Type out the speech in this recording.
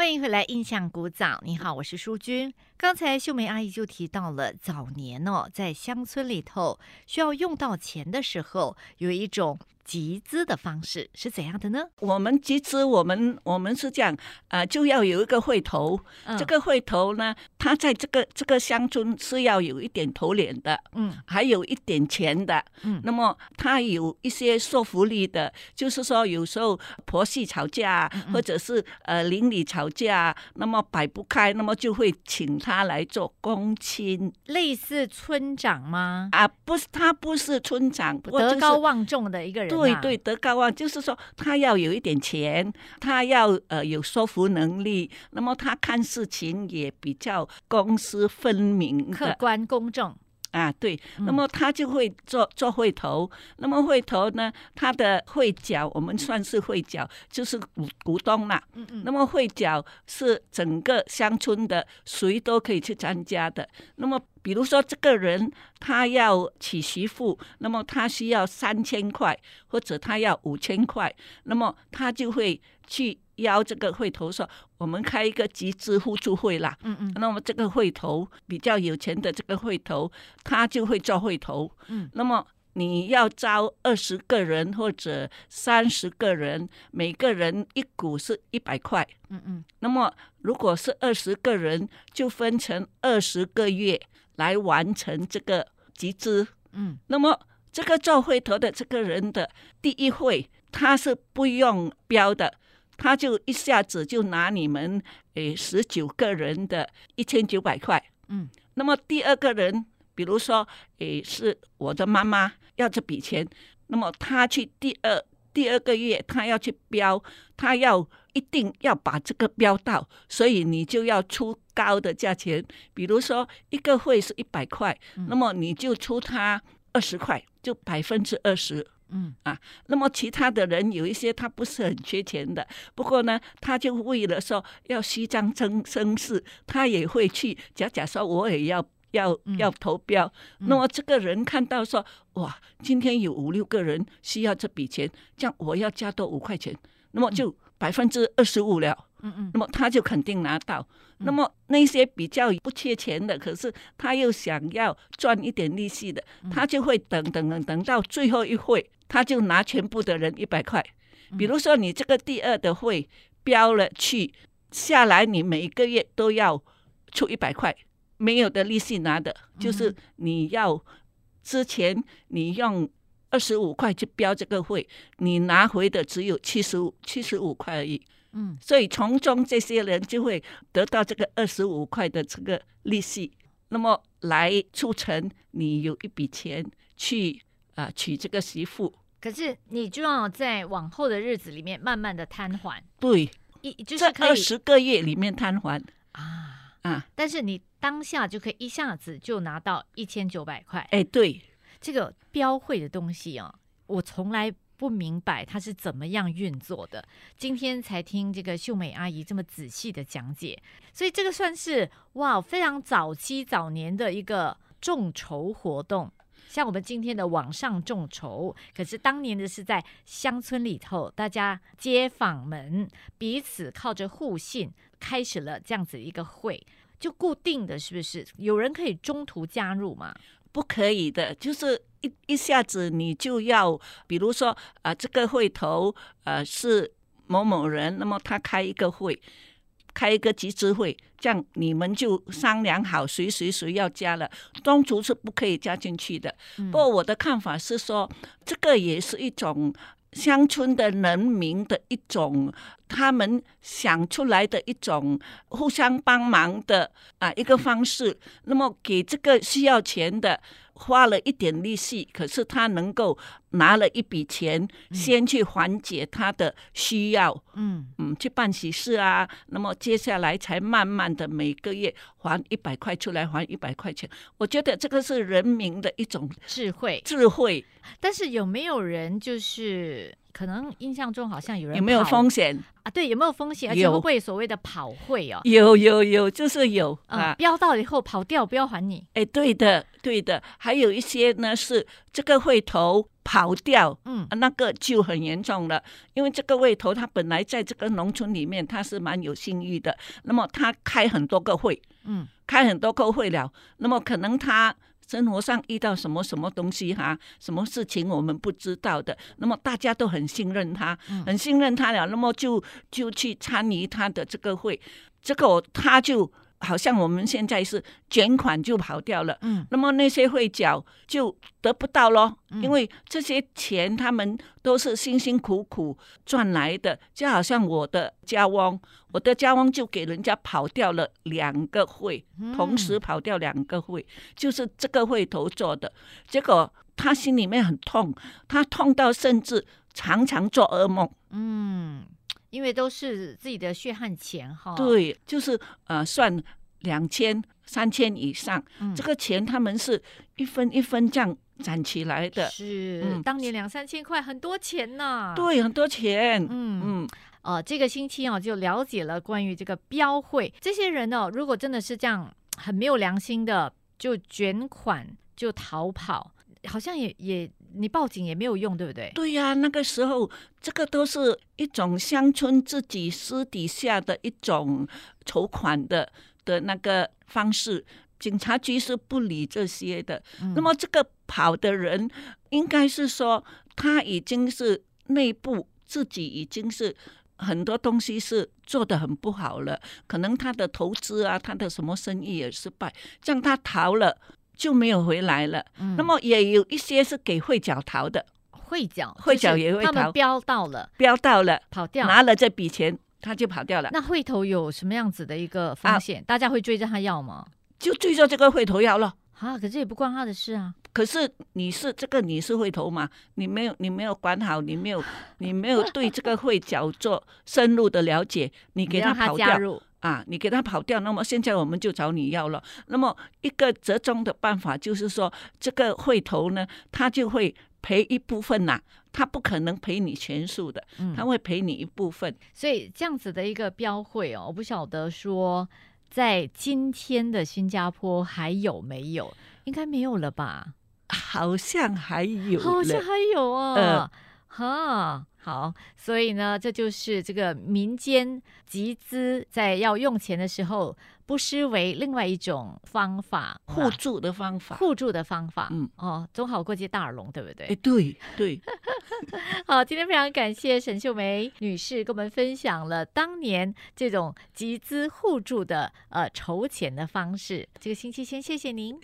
欢迎回来，印象古早。你好，我是淑君。刚才秀梅阿姨就提到了早年哦，在乡村里头需要用到钱的时候，有一种集资的方式是怎样的呢？我们集资，我们我们是这样，呃，就要有一个会头。嗯这个会头呢，他在这个这个乡村是要有一点头脸的，嗯还有一点钱的。嗯那么他有一些说服力的，就是说有时候婆媳吵架，嗯或者是呃邻里吵架，那么摆不开，那么就会请他来做公亲类似村长吗？啊，不是他不是村长，德高望重的一个人、啊，对对，德高望，就是说他要有一点钱，他要呃有说服能力，那么他看事情也比较公私分明客观公正。啊，对，嗯那么他就会做做会头，那么会头呢，他的会角我们算是会角，就是股股东啦。嗯嗯那么会角是整个乡村的谁都可以去参加的。那么比如说这个人他要娶媳妇，那么他需要三千块，或者他要五千块，那么他就会去邀这个会头说，我们开一个集资互助会啦。嗯嗯那么这个会头比较有钱的这个会头，他就会做会头。嗯，那么你要招二十个人或者三十个人，每个人一股是一百块。嗯嗯那么如果是二十个人，就分成二十个月来完成这个集资。嗯那么这个做会头的这个人的第一会，他是不用标的，他就一下子就拿你们诶十九个人的一千九百块。嗯那么第二个人，比如说诶是我的妈妈要这笔钱，那么他去第二第二个月他要去标，他要一定要把这个标到，所以你就要出高的价钱，比如说一个会是一百块，嗯那么你就出他二十块，就百分之二十。嗯啊那么其他的人有一些他不是很缺钱的，不过呢，他就为了说要虚张声声势，他也会去假假说我也要要嗯要投标。嗯那么这个人看到说，哇，今天有五六个人需要这笔钱，这样我要加多五块钱，那么就百分之二十五了。嗯嗯那么他就肯定拿到。那么那些比较不缺钱的，可是他又想要赚一点利息的，他就会等等等等到最后一会，他就拿全部的人一百块。比如说你这个第二的会标了去下来，你每一个月都要出一百块，没有的利息拿的，就是你要之前你用。二十五块去标这个会，你拿回的只有七十五七十五块而已。嗯所以从中这些人就会得到这个二十五块的这个利息，那么来促成你有一笔钱去啊、娶这个媳妇。可是你就要在往后的日子里面慢慢的瘫痪，对，一就是可以二十个月里面瘫痪啊，啊，但是你当下就可以一下子就拿到一千九百块。哎，对，这个标会的东西啊，我从来不明白它是怎么样运作的。今天才听这个秀美阿姨这么仔细的讲解，所以这个算是哇非常早期早年的一个众筹活动。像我们今天的网上众筹，可是当年的是在乡村里头，大家街坊们彼此靠着互信，开始了这样子一个会，就固定的是不是？有人可以中途加入吗？不可以的，就是一一下子你就要，比如说啊、这个会头呃是某某人，那么他开一个会，开一个集资会，这样你们就商量好谁谁谁要加了，宗族是不可以加进去的。嗯不过我的看法是说，这个也是一种乡村的人民的一种，他们想出来的一种互相帮忙的啊一个方式。那么给这个需要钱的花了一点利息，可是他能够拿了一笔钱，先去缓解他的需要。嗯嗯，去办喜事啊，那么接下来才慢慢的每个月还一百块出来，还一百块钱。我觉得这个是人民的一种智慧，智慧。但是有没有人就是可能印象中好像有人有没有风险？啊？对，有没有风险？而且有会不会所谓的跑会哦？有有有，就是有啊，啊。标到了以后跑掉，不要还你。哎，对的对的，还有一些呢是这个会头跑掉。嗯啊，那个就很严重了，因为这个会头他本来在这个农村里面他是蛮有信誉的，那么他开很多个会，嗯开很多个会了，那么可能他生活上遇到什么什么东西哈，什么事情我们不知道的，那么大家都很信任他，嗯。很信任他了，那么就就去参与他的这个会，这个他就好像我们现在是卷款就跑掉了。嗯。那么那些会缴就得不到咯，嗯。因为这些钱他们都是辛辛苦苦赚来的，就好像我的家翁，我的家翁就给人家跑掉了两个会，同时嗯跑掉两个会，就是这个会头做的，结果他心里面很痛，他痛到甚至常常做噩梦。嗯，因为都是自己的血汗钱哈。，对，就是呃算两千、三千以上，嗯这个钱他们是一分一分这样攒起来的，是、嗯当年两三千块，很多钱呐。，对，很多钱。嗯嗯，呃，这个星期哦，就了解了关于这个标会，这些人哦，如果真的是这样很没有良心的，就卷款就逃跑，好像也也你报警也没有用，对不对？对呀、那个时候这个都是一种乡村自己私底下的一种筹款的的那个方式。警察局是不理这些的。嗯那么这个跑的人，应该是说他已经是内部自己已经是很多东西是做的很不好了，可能他的投资啊，他的什么生意也失败，这样他逃了就没有回来了。嗯那么也有一些是给会缴逃的，会缴，会脚也会逃他们标到了，标到了，跑掉。拿了这笔钱他就跑掉了，那会头有什么样子的一个风啊险？大家会追着他要吗？就追着这个会头要了。啊，可是也不关他的事啊。可是你是这个你是会头嘛？你没有你没有管好，你没有你没有对这个会角做深入的了解，你给他跑掉啊，你给他跑掉，那么现在我们就找你要了。那么一个折中的办法就是说，这个会头呢，他就会赔一部分呐、他不可能赔你全数的，嗯他会赔你一部分。所以这样子的一个标会哦，我不晓得说在今天的新加坡还有没有？应该没有了吧？好像还有好像还有啊，呃哈。好，所以呢，这就是这个民间集资在要用钱的时候，不失为另外一种方法，啊互助的方法。互助的方法。嗯哦，总好过接大耳聋，对不对？哎，对对，好，今天非常感谢沈秀梅女士跟我们分享了当年这种集资互助的呃筹钱的方式。这个星期先谢谢您。